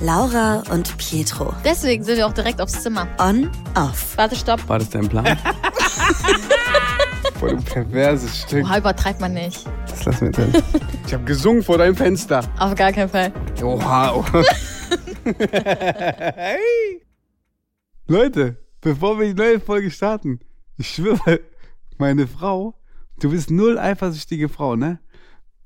Laura und Pietro. Deswegen sind wir auch direkt aufs Zimmer. On, off. Warte, stopp. War das dein Plan? Voll ein perverses Stück. Oha, übertreibt man nicht. Das lassen wir drin. Ich habe gesungen vor deinem Fenster. Auf gar keinen Fall. Oha. oha. hey. Leute, bevor wir die neue Folge starten, ich schwöre, meine Frau, du bist null eifersüchtige Frau, ne?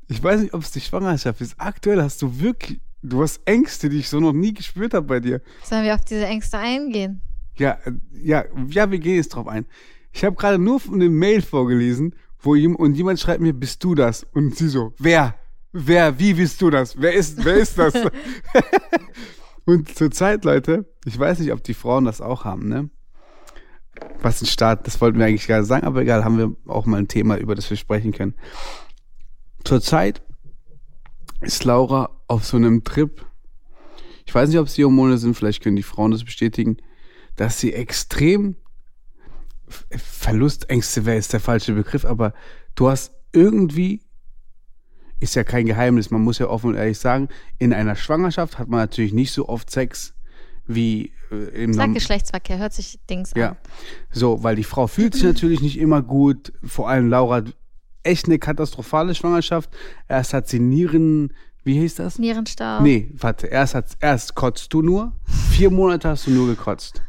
Ich weiß nicht, ob es die Schwangerschaft ist. Aktuell hast du wirklich, du hast Ängste, die ich so noch nie gespürt habe bei dir. Sollen wir auf diese Ängste eingehen? Ja, äh, ja, ja, wir gehen jetzt drauf ein. Ich habe gerade nur eine Mail vorgelesen, wo jem, und jemand schreibt mir, bist du das? Und sie so, wer? Wer? Wie bist du das? Wer ist, wer ist das? und zur Zeit, Leute, ich weiß nicht, ob die Frauen das auch haben, ne? Was ein Start, das wollten wir eigentlich gerade sagen, aber egal, haben wir auch mal ein Thema, über das wir sprechen können. Zurzeit ist Laura auf so einem Trip. Ich weiß nicht, ob es die Hormone sind, vielleicht können die Frauen das bestätigen, dass sie extrem Verlustängste wäre ist der falsche Begriff, aber du hast irgendwie, ist ja kein Geheimnis, man muss ja offen und ehrlich sagen, in einer Schwangerschaft hat man natürlich nicht so oft Sex wie äh, im Sag Geschlechtsverkehr, hört sich Dings ja. an. So, weil die Frau fühlt sich natürlich nicht immer gut. Vor allem Laura echt eine katastrophale Schwangerschaft. Erst hat sie Nieren, wie hieß das? Nierenstau. Nee, warte, erst, hat, erst kotzt du nur. Vier Monate hast du nur gekotzt.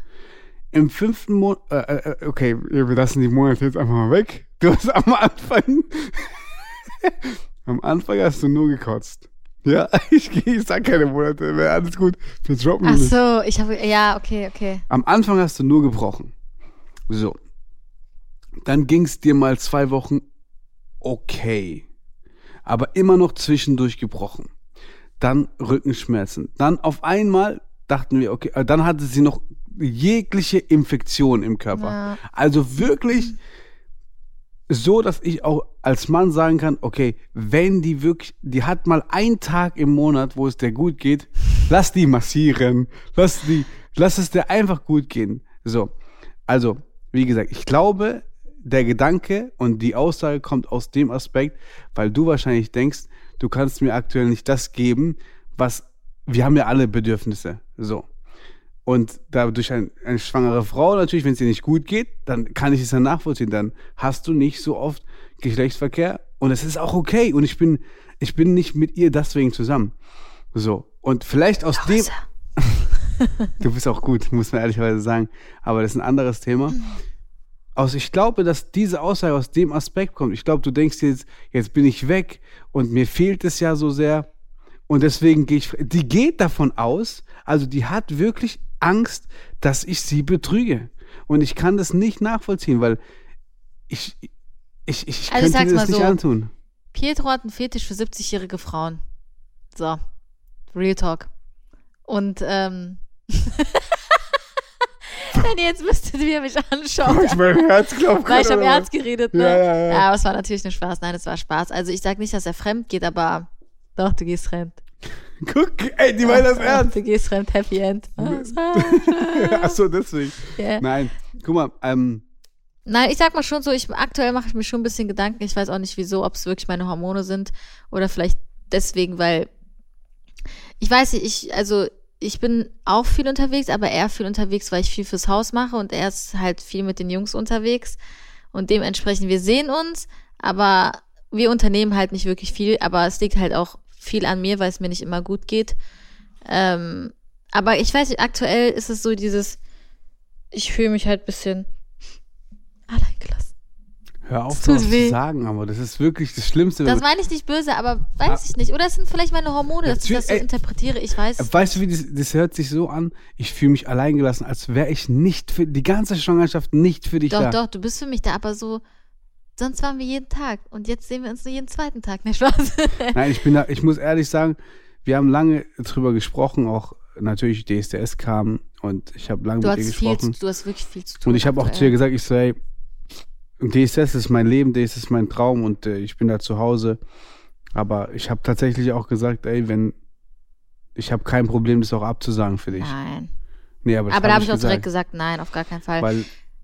Im fünften Monat, äh, äh, okay, wir lassen die Monate jetzt einfach mal weg. Du hast am Anfang, am Anfang hast du nur gekotzt. Ja, ich, ich sag keine Monate mehr, alles gut. Wir droppen Ach so, ich habe, ja, okay, okay. Am Anfang hast du nur gebrochen. So. Dann ging es dir mal zwei Wochen okay. Aber immer noch zwischendurch gebrochen. Dann Rückenschmerzen. Dann auf einmal dachten wir, okay, äh, dann hatte sie noch jegliche Infektion im Körper. Ja. Also wirklich so, dass ich auch als Mann sagen kann, okay, wenn die wirklich, die hat mal einen Tag im Monat, wo es der gut geht, lass die massieren, lass die, lass es dir einfach gut gehen. So. Also, wie gesagt, ich glaube, der Gedanke und die Aussage kommt aus dem Aspekt, weil du wahrscheinlich denkst, du kannst mir aktuell nicht das geben, was, wir haben ja alle Bedürfnisse. So. Und dadurch ein, eine schwangere Frau natürlich, wenn es ihr nicht gut geht, dann kann ich es ja nachvollziehen. Dann hast du nicht so oft Geschlechtsverkehr und es ist auch okay. Und ich bin, ich bin nicht mit ihr deswegen zusammen. So. Und vielleicht aus dem. du bist auch gut, muss man ehrlicherweise sagen. Aber das ist ein anderes Thema. Aus, ich glaube, dass diese Aussage aus dem Aspekt kommt. Ich glaube, du denkst jetzt, jetzt bin ich weg und mir fehlt es ja so sehr. Und deswegen gehe ich, die geht davon aus, also die hat wirklich Angst, dass ich sie betrüge. Und ich kann das nicht nachvollziehen, weil ich, ich, ich Also ich könnte dir das mal nicht so. antun. Pietro hat einen Fetisch für 70-jährige Frauen. So. Real Talk. Und, ähm. Wenn ihr jetzt wüsstet, wie er mich anschaut. mein Herz klopft Weil ich aber- ernst geredet, ne? Ja, ja, ja. aber es war natürlich nur Spaß. Nein, es war Spaß. Also ich sag nicht, dass er fremd geht, aber doch, du gehst fremd. Guck, ey, die meinen das Ja, ernst. Du gehst fremd, Happy End. Ach so, deswegen. Ja. Nein, guck mal, ähm, Nein, ich sag mal schon so, ich, aktuell mache ich mir schon ein bisschen Gedanken. Ich weiß auch nicht wieso, ob es wirklich meine Hormone sind oder vielleicht deswegen, weil ich weiß nicht, ich, also ich bin auch viel unterwegs, aber eher viel unterwegs, weil ich viel fürs Haus mache und er ist halt viel mit den Jungs unterwegs und dementsprechend, wir sehen uns, aber wir unternehmen halt nicht wirklich viel, aber es liegt halt auch viel an mir, weil es mir nicht immer gut geht. Ähm, aber ich weiß nicht, aktuell ist es so dieses, ich fühle mich halt ein bisschen allein gelassen. Hör auf, weh. zu sagen, aber das ist wirklich das Schlimmste. Das meine ich nicht böse, aber weiß ich nicht. Oder es sind vielleicht meine Hormone, dass ich das so interpretiere. Ich weiß. Weißt du, wie das, das hört sich so an? Ich fühle mich alleingelassen, als wäre ich nicht für die ganze Schwangerschaft nicht für dich Doch, da. doch, du bist für mich da, aber so, sonst waren wir jeden Tag. Und jetzt sehen wir uns nur jeden zweiten Tag. Ne, Spaß. Nein, ich bin da, ich muss ehrlich sagen, wir haben lange drüber gesprochen, auch natürlich DSDS kam und ich habe lange Du mit viel, gesprochen. zu, du hast wirklich viel zu tun. Und ich habe auch zu aktuell. gesagt, ich so, hey, DSS ist mein Leben, DSS ist mein Traum und äh, ich bin da zu Hause. Aber ich habe tatsächlich auch gesagt, ey, wenn ich habe kein Problem, das auch abzusagen für dich. Nein. Nee, aber Aber da hab habe ich auch gesagt, direkt gesagt, nein, auf gar keinen Fall. Weil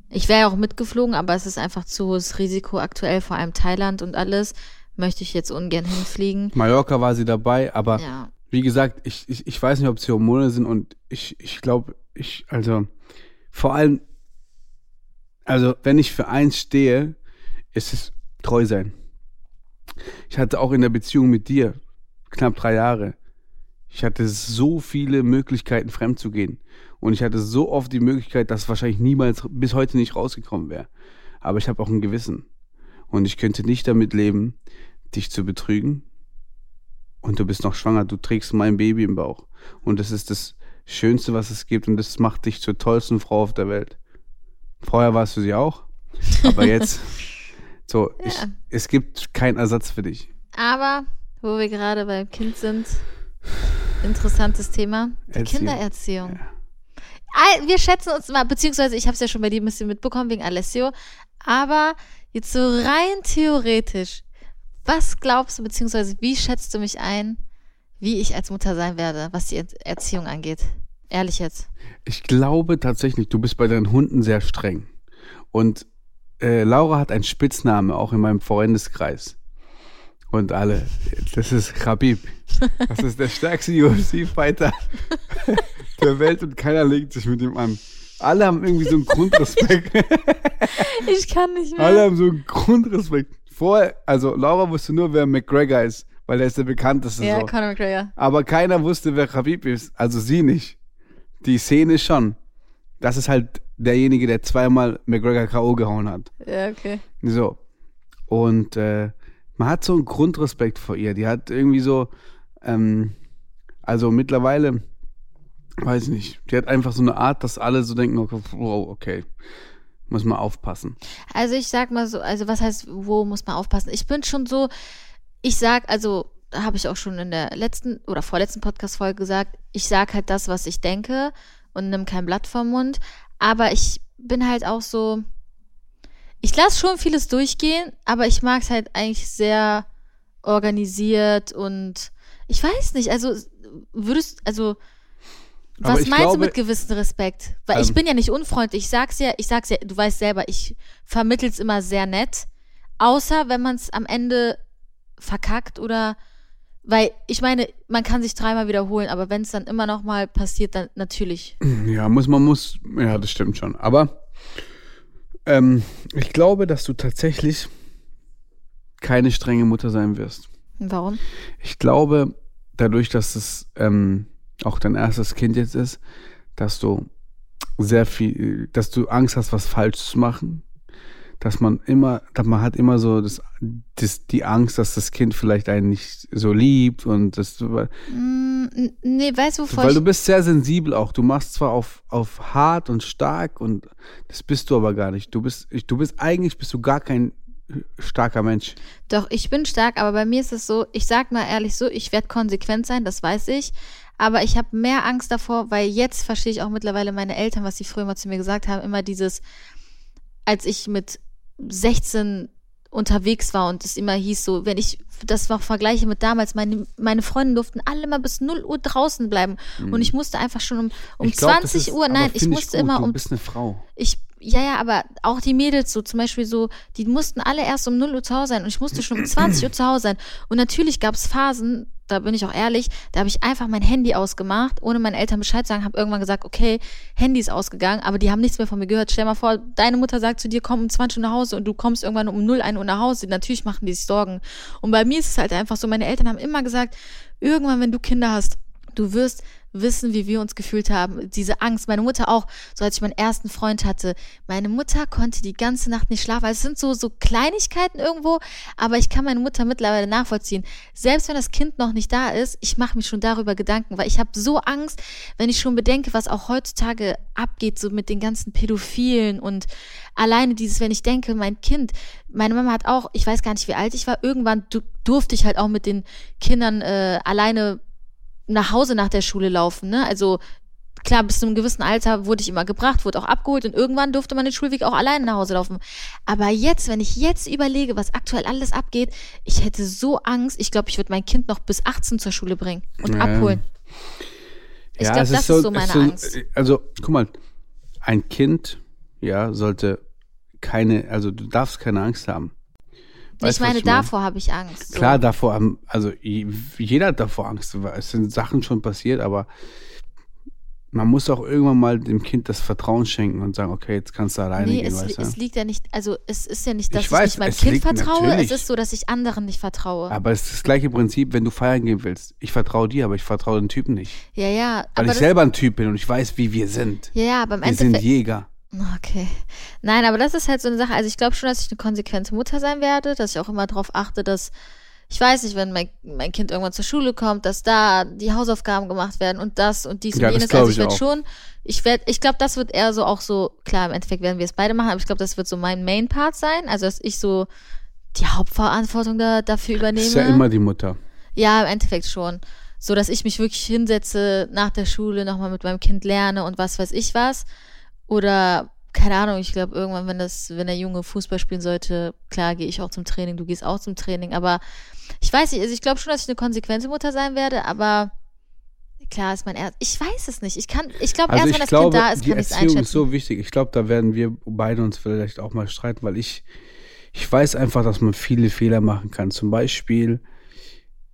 Ich wäre ja auch mitgeflogen, aber es ist einfach zu hohes Risiko aktuell, vor allem Thailand und alles. Möchte ich jetzt ungern hinfliegen. Mallorca war sie dabei, aber Ja. wie gesagt, ich, ich, ich weiß nicht, ob es Hormone sind und ich, ich glaube, ich, also vor allem, also wenn ich für eins stehe, ist es treu sein. Ich hatte auch in der Beziehung mit dir knapp drei Jahre. Ich hatte so viele Möglichkeiten, fremd zu gehen. Und ich hatte so oft die Möglichkeit, dass wahrscheinlich niemals bis heute nicht rausgekommen wäre. Aber ich habe auch ein Gewissen. Und ich könnte nicht damit leben, dich zu betrügen. Und du bist noch schwanger, du trägst mein Baby im Bauch. Und das ist das Schönste, was es gibt. Und das macht dich zur tollsten Frau auf der Welt. Vorher warst du sie auch. Aber jetzt, so, Ja. ich, es gibt keinen Ersatz für dich. Aber, wo wir gerade beim Kind sind, interessantes Thema, die Erziehung. Kindererziehung. All- Wir schätzen uns immer, beziehungsweise ich habe es ja schon bei dir ein bisschen mitbekommen wegen Alessio, aber jetzt so rein theoretisch, was glaubst du, beziehungsweise wie schätzt du mich ein, wie ich als Mutter sein werde, was die Er- Erziehung angeht? Ehrlich jetzt. Ich glaube tatsächlich, du bist bei deinen Hunden sehr streng. Und äh, Laura hat einen Spitzname, auch in meinem Freundeskreis. Und alle, das ist Khabib. Das ist der stärkste UFC-Fighter der Welt und keiner legt sich mit ihm an. Alle haben irgendwie so einen Grundrespekt. Ich kann nicht mehr. Alle haben so einen Grundrespekt. Vorher, also Laura wusste nur, wer McGregor ist, weil der ist der bekannteste ja, so. Conor McGregor. Aber keiner wusste, wer Khabib ist. Also sie nicht. Die Szene schon. Das ist halt derjenige, der zweimal McGregor K.O. gehauen hat. Ja, okay. So. Und äh, man hat so einen Grundrespekt vor ihr. Die hat irgendwie so, ähm, also mittlerweile, weiß nicht, die hat einfach so eine Art, dass alle so denken, okay, wow, okay, muss man aufpassen. Also ich sag mal so, also was heißt, wo muss man aufpassen? Ich bin schon so, ich sag, also habe ich auch schon in der letzten oder vorletzten Podcast-Folge gesagt, ich sag halt das, was ich denke und nimm kein Blatt vom Mund. Aber ich bin halt auch so, ich lasse schon vieles durchgehen, aber ich mag es halt eigentlich sehr organisiert und ich weiß nicht, also würdest, also was ich meinst glaube- du mit gewissen Respekt? Weil ich Ähm. bin ja nicht unfreundlich. Ich sag's ja, ich sag's ja, du weißt selber, ich vermittel's immer sehr nett. Außer wenn man es am Ende verkackt oder weil ich meine, man kann sich dreimal wiederholen, aber wenn es dann immer noch mal passiert, dann natürlich. Ja, muss, man muss, ja, das stimmt schon. Aber ähm, ich glaube, dass du tatsächlich keine strenge Mutter sein wirst. Warum? Ich glaube, dadurch, dass es ähm, auch dein erstes Kind jetzt ist, dass du sehr viel, dass du Angst hast, was falsch zu machen. Dass man immer, dass man hat immer so das, das, die Angst, dass das Kind vielleicht einen nicht so liebt und das, weil Mm, nee, weißt du, wovor du ich, bist sehr sensibel auch. Du machst zwar auf, auf hart und stark und das bist du aber gar nicht. Du bist, du bist eigentlich bist du gar kein starker Mensch. Doch, ich bin stark, aber bei mir ist es so, ich sag mal ehrlich so, ich werde konsequent sein, das weiß ich. Aber ich habe mehr Angst davor, weil jetzt verstehe ich auch mittlerweile meine Eltern, was sie früher mal zu mir gesagt haben, immer dieses, als ich mit 16 unterwegs war und es immer hieß so, wenn ich das noch vergleiche mit damals, meine, meine Freunde durften alle mal bis 0 Uhr draußen bleiben und ich musste einfach schon um, um Ich glaub, das 20 ist- Uhr, nein, ich musste gut. immer Du um bist eine Frau. ich, ja, ja, aber auch die Mädels so, zum Beispiel so, die mussten alle erst um 0 Uhr zu Hause sein und ich musste schon um 20 Uhr zu Hause sein. Und natürlich gab es Phasen, da bin ich auch ehrlich, da habe ich einfach mein Handy ausgemacht, ohne meinen Eltern Bescheid zu sagen, habe irgendwann gesagt, okay, Handy ist ausgegangen, aber die haben nichts mehr von mir gehört. Stell mal vor, deine Mutter sagt zu dir, komm um 20 Uhr nach Hause und du kommst irgendwann um 0, 1 Uhr nach Hause. Natürlich machen die sich Sorgen. Und bei mir ist es halt einfach so, meine Eltern haben immer gesagt, irgendwann, wenn du Kinder hast, du wirst wissen, wie wir uns gefühlt haben. Diese Angst. Meine Mutter auch, so als ich meinen ersten Freund hatte. Meine Mutter konnte die ganze Nacht nicht schlafen. Also es sind so, so Kleinigkeiten irgendwo, aber ich kann meine Mutter mittlerweile nachvollziehen. Selbst wenn das Kind noch nicht da ist, ich mache mich schon darüber Gedanken, weil ich habe so Angst, wenn ich schon bedenke, was auch heutzutage abgeht, so mit den ganzen Pädophilen und alleine dieses, wenn ich denke, mein Kind, meine Mama hat auch, ich weiß gar nicht, wie alt ich war, irgendwann du, durfte ich halt auch mit den Kindern äh, alleine nach Hause nach der Schule laufen, ne? Also klar, bis zu einem gewissen Alter wurde ich immer gebracht, wurde auch abgeholt und irgendwann durfte man den Schulweg auch alleine nach Hause laufen. Aber jetzt, wenn ich jetzt überlege, was aktuell alles abgeht, ich hätte so Angst. Ich glaube, ich würde mein Kind noch bis 18 zur Schule bringen und Ja. abholen. Ich glaube, es das ist so meine es Angst. Also, guck mal, ein Kind, ja, sollte keine, also du darfst keine Angst haben. Weißt ich meine, ich meine? davor habe ich Angst. So. Klar, davor haben, also jeder hat davor Angst. weil Es sind Sachen schon passiert, aber man muss auch irgendwann mal dem Kind das Vertrauen schenken und sagen, okay, jetzt kannst du alleine Nee, gehen, es, weißt es du? liegt ja nicht, also es ist ja nicht, dass Ich ich, weiß, nicht meinem es Kind vertraue, natürlich. es ist so, dass ich anderen nicht vertraue. Aber es ist das gleiche Prinzip, wenn du feiern gehen willst. Ich vertraue dir, aber ich vertraue den Typen nicht. ja, ja, Weil aber ich selber ein Typ bin und ich weiß, wie wir sind. ja, ja, aber im Wir sind Endeffekt, Jäger. Okay. Nein, aber das ist halt so eine Sache, also ich glaube schon, dass ich eine konsequente Mutter sein werde, dass ich auch immer darauf achte, dass, ich weiß nicht, wenn mein, mein Kind irgendwann zur Schule kommt, dass da die Hausaufgaben gemacht werden und das und dies Ja, und jenes. Also ich ich werde schon, ich werde, ich glaube, das wird eher so auch so, klar, im Endeffekt werden wir es beide machen, aber ich glaube, das wird so mein Main-Part sein, also dass ich so die Hauptverantwortung da, dafür übernehme. ist ja immer die Mutter. Ja, im Endeffekt schon. So, dass ich mich wirklich hinsetze nach der Schule, nochmal mit meinem Kind lerne und was weiß ich was. Oder, keine Ahnung, ich glaube, irgendwann, wenn das, wenn der Junge Fußball spielen sollte, klar, gehe ich auch zum Training, du gehst auch zum Training. Aber ich weiß nicht, also ich glaube schon, dass ich eine konsequente Mutter sein werde, aber klar ist mein Erst. Ich weiß es nicht. Ich kann, ich glaube, Also erst ich wenn das glaube, Kind da ist, kann ich es einschätzen. ist so wichtig. Ich glaube, da werden wir beide uns vielleicht auch mal streiten, weil ich, ich weiß einfach, dass man viele Fehler machen kann. Zum Beispiel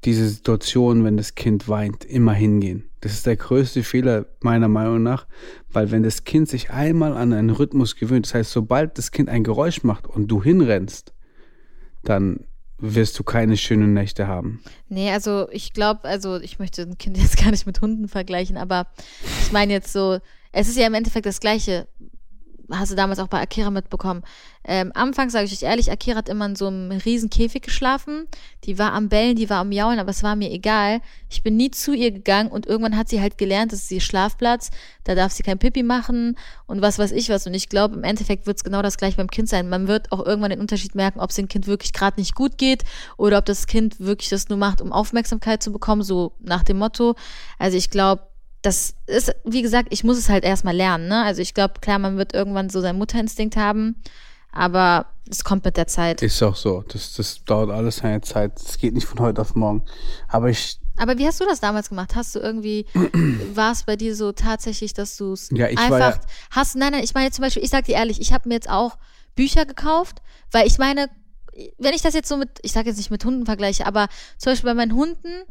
diese Situation, wenn das Kind weint, immer hingehen. Das ist der größte Fehler meiner Meinung nach, weil wenn das Kind sich einmal an einen Rhythmus gewöhnt, das heißt, sobald das Kind ein Geräusch macht und du hinrennst, dann wirst du keine schönen Nächte haben. Nee, also ich glaube, also ich möchte ein Kind jetzt gar nicht mit Hunden vergleichen, aber ich meine jetzt so, es ist ja im Endeffekt das Gleiche. Hast du damals auch bei Akira mitbekommen. Ähm, anfangs sage ich euch ehrlich, Akira hat immer in so einem riesen Käfig geschlafen. Die war am Bellen, die war am Jaulen, aber es war mir egal. Ich bin nie zu ihr gegangen und irgendwann hat sie halt gelernt, das ist ihr Schlafplatz, da darf sie kein Pipi machen und was weiß ich was. Und ich glaube, im Endeffekt wird es genau das gleiche beim Kind sein. Man wird auch irgendwann den Unterschied merken, ob es dem Kind wirklich gerade nicht gut geht oder ob das Kind wirklich das nur macht, um Aufmerksamkeit zu bekommen, so nach dem Motto. Also ich glaube, das ist, wie gesagt, ich muss es halt erstmal lernen. Ne? Also ich glaube, klar, man wird irgendwann so seinen Mutterinstinkt haben, aber es kommt mit der Zeit. Ist auch so. Das, das dauert alles seine Zeit. Das geht nicht von heute auf morgen. Aber ich Aber wie hast du das damals gemacht? Hast du irgendwie, war es bei dir so tatsächlich, dass du es Ja, einfach ja- hast? Nein, nein, ich meine zum Beispiel, ich sag dir ehrlich, ich habe mir jetzt auch Bücher gekauft, weil ich meine, wenn ich das jetzt so mit, ich sage jetzt nicht mit Hunden vergleiche, aber zum Beispiel bei meinen Hunden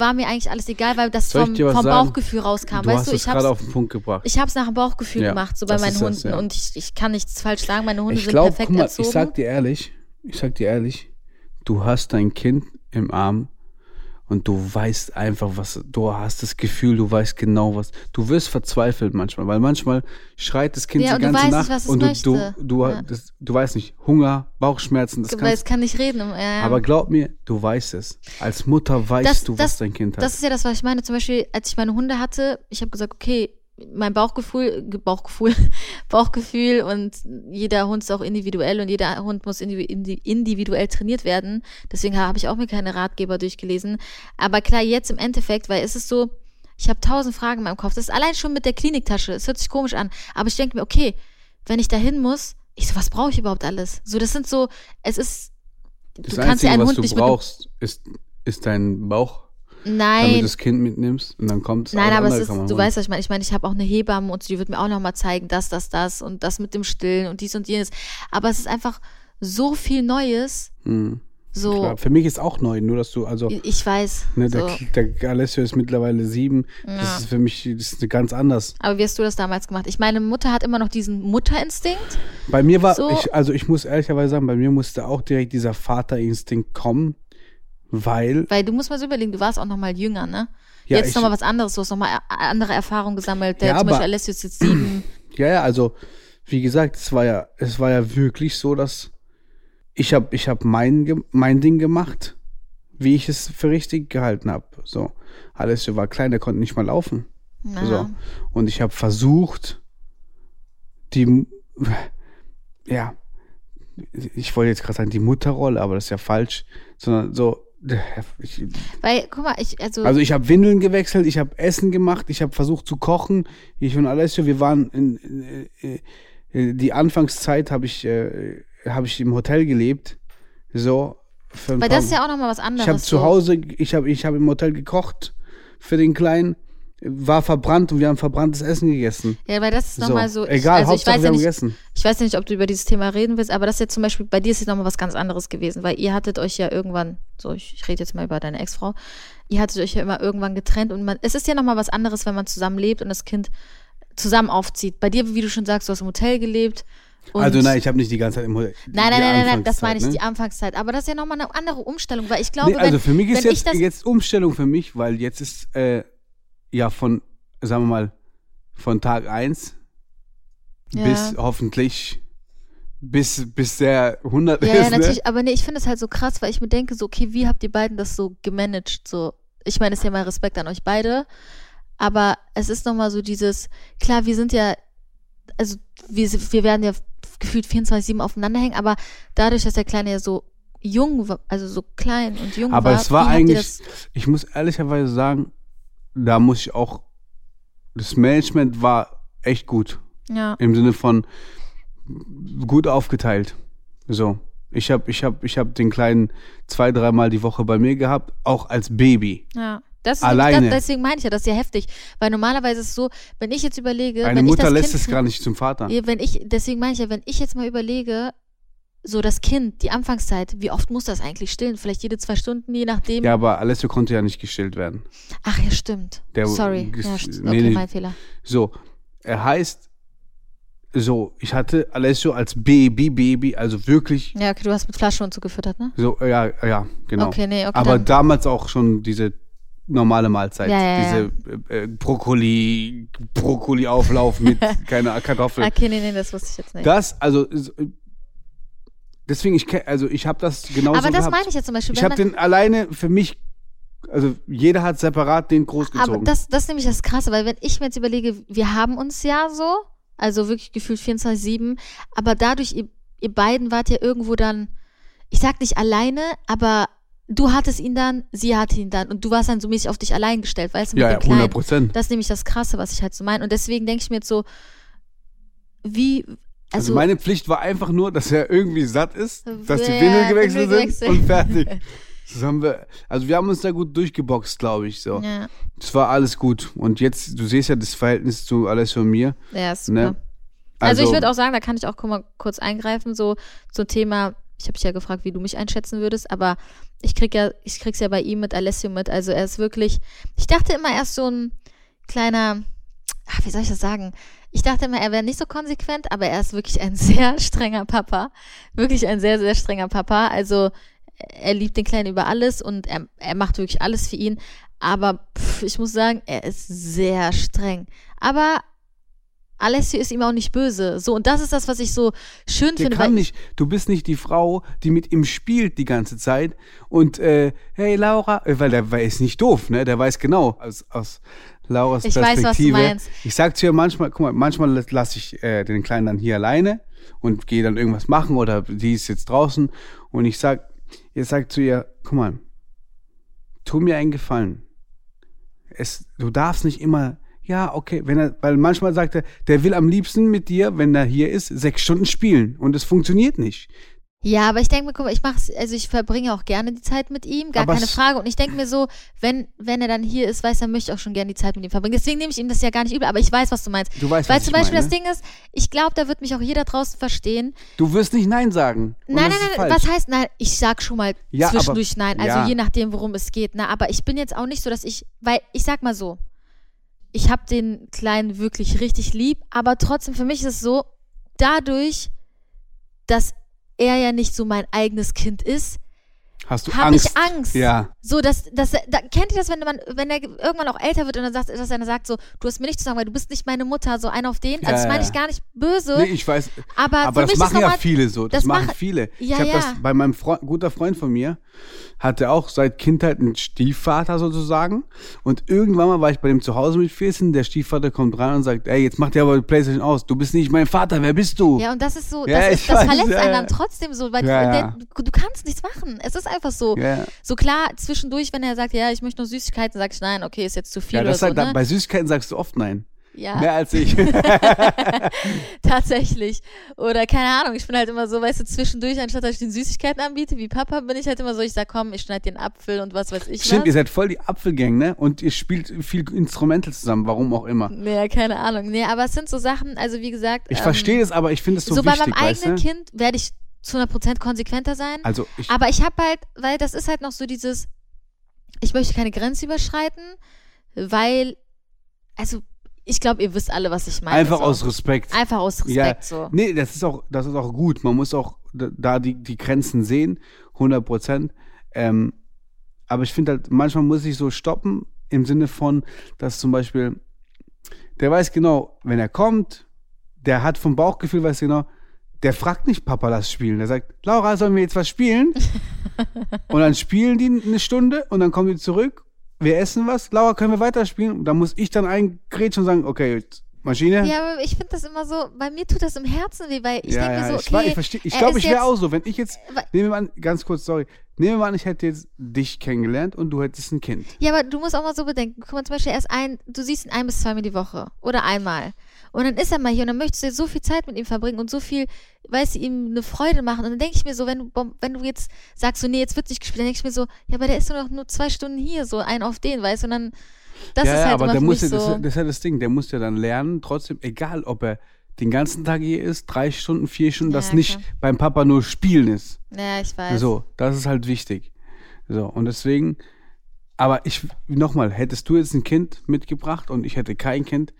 war mir eigentlich alles egal, weil das Soll vom, vom? Bauchgefühl rauskam. du weißt hast du, es ich hab's, gerade auf den Punkt gebracht. ich hab's nach dem Bauchgefühl Ja, gemacht, so bei meinen ist das, Hunden. ja. Und ich, ich kann nichts falsch sagen, meine Hunde ich sind glaube, perfekt guck mal, erzogen. ich sag dir ehrlich, ich sag dir ehrlich, du hast dein Kind im Arm und du weißt einfach, was, du hast das Gefühl, du weißt genau was. Du wirst verzweifelt manchmal, weil manchmal schreit das Kind Ja, die ganze weißt Nacht nicht, was es und du, du, du, Ja. das, du weißt nicht, Hunger, Bauchschmerzen, das kannst kann nicht reden. Ja. Aber glaub mir, du weißt es. Als Mutter weißt Das- du, das- was dein Kind hat. Das ist ja das, was ich meine. Zum Beispiel, als ich meine Hunde hatte, ich habe gesagt, okay, mein Bauchgefühl, Ge- Bauchgefühl, Bauchgefühl und jeder Hund ist auch individuell und jeder Hund muss indivi- indi- individuell trainiert werden. Deswegen habe ich auch mir keine Ratgeber durchgelesen. Aber klar, jetzt im Endeffekt, weil es ist so, ich habe tausend Fragen in meinem Kopf. Das ist allein schon mit der Kliniktasche. Es hört sich komisch an. Aber ich denke mir, okay, wenn ich da hin muss, ich so, was brauche ich überhaupt alles? So, das sind so, es ist, das du kannst ja Einzige, einen was Hund du nicht brauchst, ist, ist dein Bauch, Nein, du das Kind mitnimmst und dann kommt es. Nein, aber es ist, du weißt, was ich meine. Ich meine, ich habe auch eine Hebamme und die wird mir auch nochmal zeigen, das, das, das und das mit dem Stillen und dies und jenes. Aber es ist einfach so viel Neues. Hm, So, klar. Für mich ist auch neu, nur dass du, also, ich weiß. ne, so. der, der Alessio ist mittlerweile sieben. Ja. Das ist für mich das ist ganz anders. Aber wie hast du das damals gemacht? Ich meine, Mutter hat immer noch diesen Mutterinstinkt. Bei mir war, So- ich, also ich muss ehrlicherweise sagen, bei mir musste auch direkt dieser Vaterinstinkt kommen, weil, Weil du musst mal so überlegen, du warst auch noch mal jünger, ne? Ja, jetzt nochmal was anderes. Du hast nochmal andere Erfahrungen gesammelt. Der Ja, zum Beispiel Alessio ist jetzt sieben. ja, ja, also, wie gesagt, es war ja, es war ja wirklich so, dass ich habe ich hab mein, mein Ding gemacht, wie ich es für richtig gehalten habe. So, Alessio war klein, der konnte nicht mal laufen. Ja. So. Und ich habe versucht, die, ja, ich wollte jetzt gerade sagen, die Mutterrolle, aber das ist ja falsch, sondern so, ich, Weil, guck mal, ich, also, also ich habe Windeln gewechselt, ich habe Essen gemacht, ich habe versucht zu kochen. Ich und Alessio, wir waren in, äh, äh, die Anfangszeit habe ich äh, habe ich im Hotel gelebt, so für weil das ist ja auch nochmal was anderes. ich habe zu so. Hause, ich habe ich habe im Hotel gekocht für den Kleinen war verbrannt und wir haben verbranntes Essen gegessen. Ja, weil das ist nochmal so. Egal, ich, also ich Hauptsache weiß wir ja haben nicht, gegessen. Ich weiß ja nicht, ob du über dieses Thema reden willst, aber das ist jetzt zum Beispiel, bei dir ist jetzt nochmal was ganz anderes gewesen, weil ihr hattet euch ja irgendwann, so, ich, ich rede jetzt mal über deine Ex-Frau, ihr hattet euch ja immer irgendwann getrennt und man, es ist ja nochmal was anderes, wenn man zusammen lebt und das Kind zusammen aufzieht. Bei dir, wie du schon sagst, du hast im Hotel gelebt. Also nein, ich habe nicht die ganze Zeit im Hotel. Nein, nein, nein, nein, nein, das meine ich, ne? die Anfangszeit. Aber das ist ja nochmal eine andere Umstellung, weil ich glaube, Nee, also für mich ist jetzt, ich jetzt Umstellung für mich, weil jetzt ist äh, ja von, sagen wir mal, von Tag 1 Ja. bis hoffentlich bis, bis der 100 Ja, ist. ja, ne? natürlich, aber nee, ich finde es halt so krass, weil ich mir denke, so, okay, wie habt ihr beiden das so gemanagt? So, ich meine, es ist ja mal Respekt an euch beide, aber es ist nochmal so dieses, klar, wir sind ja, also wir, wir werden ja gefühlt 24-7 aufeinander hängen, aber dadurch, dass der Kleine ja so jung war, also so klein und jung Aber war, es war eigentlich, ich muss ehrlicherweise sagen, da muss ich auch, das Management war echt gut. Ja, Im Sinne von gut aufgeteilt. So. Ich habe ich hab, ich hab den Kleinen zwei, dreimal die Woche bei mir gehabt, auch als Baby. ja. Das ist Alleine. Das, deswegen meine ich ja, das ist ja heftig, weil normalerweise ist es so, wenn ich jetzt überlege, Eine Mutter lässt kind, es gar nicht zum Vater. Ja, wenn ich, deswegen meine ich ja, wenn ich jetzt mal überlege, so das Kind, die Anfangszeit, wie oft muss das eigentlich stillen? Vielleicht jede zwei Stunden, je nachdem. Ja, aber Alessio konnte ja nicht gestillt werden. Ach ja, stimmt. Der- Sorry. Ja, st- nee, okay, mein Fehler. So, er heißt, so, ich hatte Alessio als Baby, Baby, also wirklich, Ja, okay, du hast mit Flasche und so gefüttert, ne? so, ja, ja, genau. Okay, nee, okay. aber dann, damals auch schon diese normale Mahlzeit, Ja, ja, diese Äh, Brokkoli, Brokkoli-Auflauf mit keiner Kartoffel. okay, nee, nee, das wusste ich jetzt nicht. Das, also, so, deswegen, ich, also ich habe das genauso aber das gehabt. meine ich ja zum Beispiel. Ich habe den alleine für mich, also jeder hat separat den großgezogen. Aber das, das ist nämlich das Krasse, weil wenn ich mir jetzt überlege, wir haben uns ja so, also wirklich gefühlt 24-7, aber dadurch, ihr, ihr beiden wart ja irgendwo dann, ich sag nicht alleine, aber du hattest ihn dann, sie hatte ihn dann und du warst dann so mäßig auf dich allein gestellt, weißt du, mit ja, dem ja, Kleinen. 100 Prozent. Das ist nämlich das Krasse, was ich halt so meine. Und deswegen denke ich mir jetzt so, wie, Also, also, meine Pflicht war einfach nur, dass er irgendwie satt ist, dass die Ja, Windeln gewechselt sind gewechselt. und fertig. Das haben wir, also wir haben uns da gut durchgeboxt, glaube ich, so. ja, Das war alles gut. Und jetzt, du siehst ja das Verhältnis zu Alessio und mir. ja, ist super. Ne? Also, ich würde auch sagen, da kann ich auch mal, kurz eingreifen, so zum Thema, ich habe dich ja gefragt, wie du mich einschätzen würdest, aber ich krieg ja, ich krieg's ja bei ihm mit Alessio mit. Also er ist wirklich, ich dachte immer, er ist so ein kleiner, ach, wie soll ich das sagen? Ich dachte immer, er wäre nicht so konsequent, aber er ist wirklich ein sehr strenger Papa. Wirklich ein sehr, sehr strenger Papa. Also er liebt den Kleinen über alles und er, er macht wirklich alles für ihn. Aber pff, ich muss sagen, er ist sehr streng. Aber Alessio ist ihm auch nicht böse. So, und das ist das, was ich so schön Der finde. kann nicht, du bist nicht die Frau, die mit ihm spielt die ganze Zeit und äh, hey Laura, äh, weil der, weil ist nicht doof, ne? Der weiß genau aus, aus Lauras Ich weiß, was du Perspektive. meinst. Ich sag zu ihr manchmal, guck mal, manchmal lasse ich äh, den Kleinen dann hier alleine und gehe dann irgendwas machen oder die ist jetzt draußen und ich sag, ihr sagt zu ihr, guck mal, tu mir einen Gefallen. Es, du darfst nicht immer, ja, okay, wenn er, weil manchmal sagt er, der will am liebsten mit dir, wenn er hier ist, sechs Stunden spielen und es funktioniert nicht. Ja, aber ich denke mir, guck mal, ich mach's, also ich verbringe auch gerne die Zeit mit ihm, gar Aber keine Frage. Und ich denke mir so, wenn, wenn er dann hier ist, weiß er, möchte ich auch schon gerne die Zeit mit ihm verbringen. Deswegen nehme ich ihm das ja gar nicht übel, aber ich weiß, was du meinst. Du weißt, Weil was zum ich Beispiel meine. das Ding ist, ich glaube, da wird mich auch jeder draußen verstehen. Du wirst nicht Nein sagen. Nein, nein, nein, was heißt nein? Ich sag schon mal Ja, zwischendurch aber- nein. Also ja. je nachdem, worum es geht. Na, aber ich bin jetzt auch nicht so, dass ich, weil ich sag mal so, ich habe den Kleinen wirklich richtig lieb, aber trotzdem für mich ist es so, dadurch, dass er ja nicht so mein eigenes Kind ist, Hast du habe ich Angst? Angst. Ja. So, dass, dass, da, kennt ihr das, wenn man, wenn er irgendwann auch älter wird und dann sagt, dass einer sagt so, du hast mir nicht zu sagen, weil du bist nicht meine Mutter, so einer auf den. Also Ja, das meine ich gar nicht böse, Nee, ich weiß. aber, Aber das machen ja viele so. Das, das machen viele. Ja, ich habe ja. das bei meinem Freund, guter Freund von mir, hatte auch seit Kindheit einen Stiefvater sozusagen. Und irgendwann mal war ich bei dem zu Hause mit 14. Der Stiefvater kommt rein und sagt, ey, jetzt macht der aber die Playstation aus. Du bist nicht mein Vater. Wer bist du? Ja, und das ist so, das, ist, das weiß, verletzt einen dann trotzdem so, weil du, du kannst nichts machen. Es ist einfach so. Ja. So klar, zwischendurch, wenn er sagt, ja, ich möchte nur Süßigkeiten, sag ich, nein, okay, ist jetzt zu viel Ja, oder das so, sagt, ne? bei Süßigkeiten sagst du oft nein. Ja. Mehr als ich. Tatsächlich. Oder keine Ahnung, ich bin halt immer so, weißt du, zwischendurch, anstatt dass ich den Süßigkeiten anbiete, wie Papa, bin ich halt immer so, ich sag, komm, ich schneide den Apfel und was weiß ich Stimmt, ihr was. seid voll die Apfelgang, ne? Und ihr spielt viel Instrumente zusammen, warum auch immer. Nee, keine Ahnung. Nee, aber es sind so Sachen, also wie gesagt. Ich ähm, verstehe es, aber ich finde es so, So, bei wichtig, meinem weißt eigenen du? Kind werde ich zu 100% konsequenter sein. Also ich, Aber ich habe halt, weil das ist halt noch so dieses, ich möchte keine Grenze überschreiten, weil, also ich glaube, ihr wisst alle, was ich meine. einfach so. aus Respekt. Einfach aus Respekt so. Nee, das ist auch, das ist auch gut. Man muss auch da die, die Grenzen sehen, 100 Prozent. Ähm, aber ich finde halt, manchmal muss ich so stoppen im Sinne von, dass zum Beispiel, der weiß genau, wenn er kommt, der hat vom Bauchgefühl, weiß genau, der fragt nicht Papa, lass spielen. Der sagt, Laura, sollen wir jetzt was spielen? und dann spielen die eine Stunde und dann kommen die zurück. Wir essen was. Laura, können wir weiterspielen? Und dann muss ich dann eingrätschen und sagen, okay, Maschine. Ja, aber ich finde das immer so, bei mir tut das im Herzen weh, weil ich ja, denke ja, mir so, okay, ich verstehe. Ich glaube, ist ich wäre auch so, wenn ich jetzt, nehmen wir mal an, ganz kurz, sorry, nehmen wir mal an, ich hätte jetzt dich kennengelernt und du hättest ein Kind. Ja, aber du musst auch mal so bedenken, guck mal, zum Beispiel erst ein, du siehst ihn ein bis zweimal die Woche oder einmal. Und dann ist er mal hier und dann möchtest du so viel Zeit mit ihm verbringen und so viel, weißt du, ihm eine Freude machen. Und dann denke ich mir so, wenn du, wenn du jetzt sagst, so, nee, jetzt wird nicht gespielt, dann denke ich mir so, ja, aber der ist doch nur zwei Stunden hier, so ein auf den, weißt du, und dann, das ja, ist ja, halt aber immer der muss ja, so. das, das ist ja das Ding, der muss ja dann lernen, trotzdem, egal ob er den ganzen Tag hier ist, drei Stunden, vier Stunden, Ja, dass nicht klar. beim Papa nur Spielen ist. ja, ich weiß. So, das ist halt wichtig. So, und deswegen, aber ich, nochmal, hättest du jetzt ein Kind mitgebracht und ich hätte kein Kind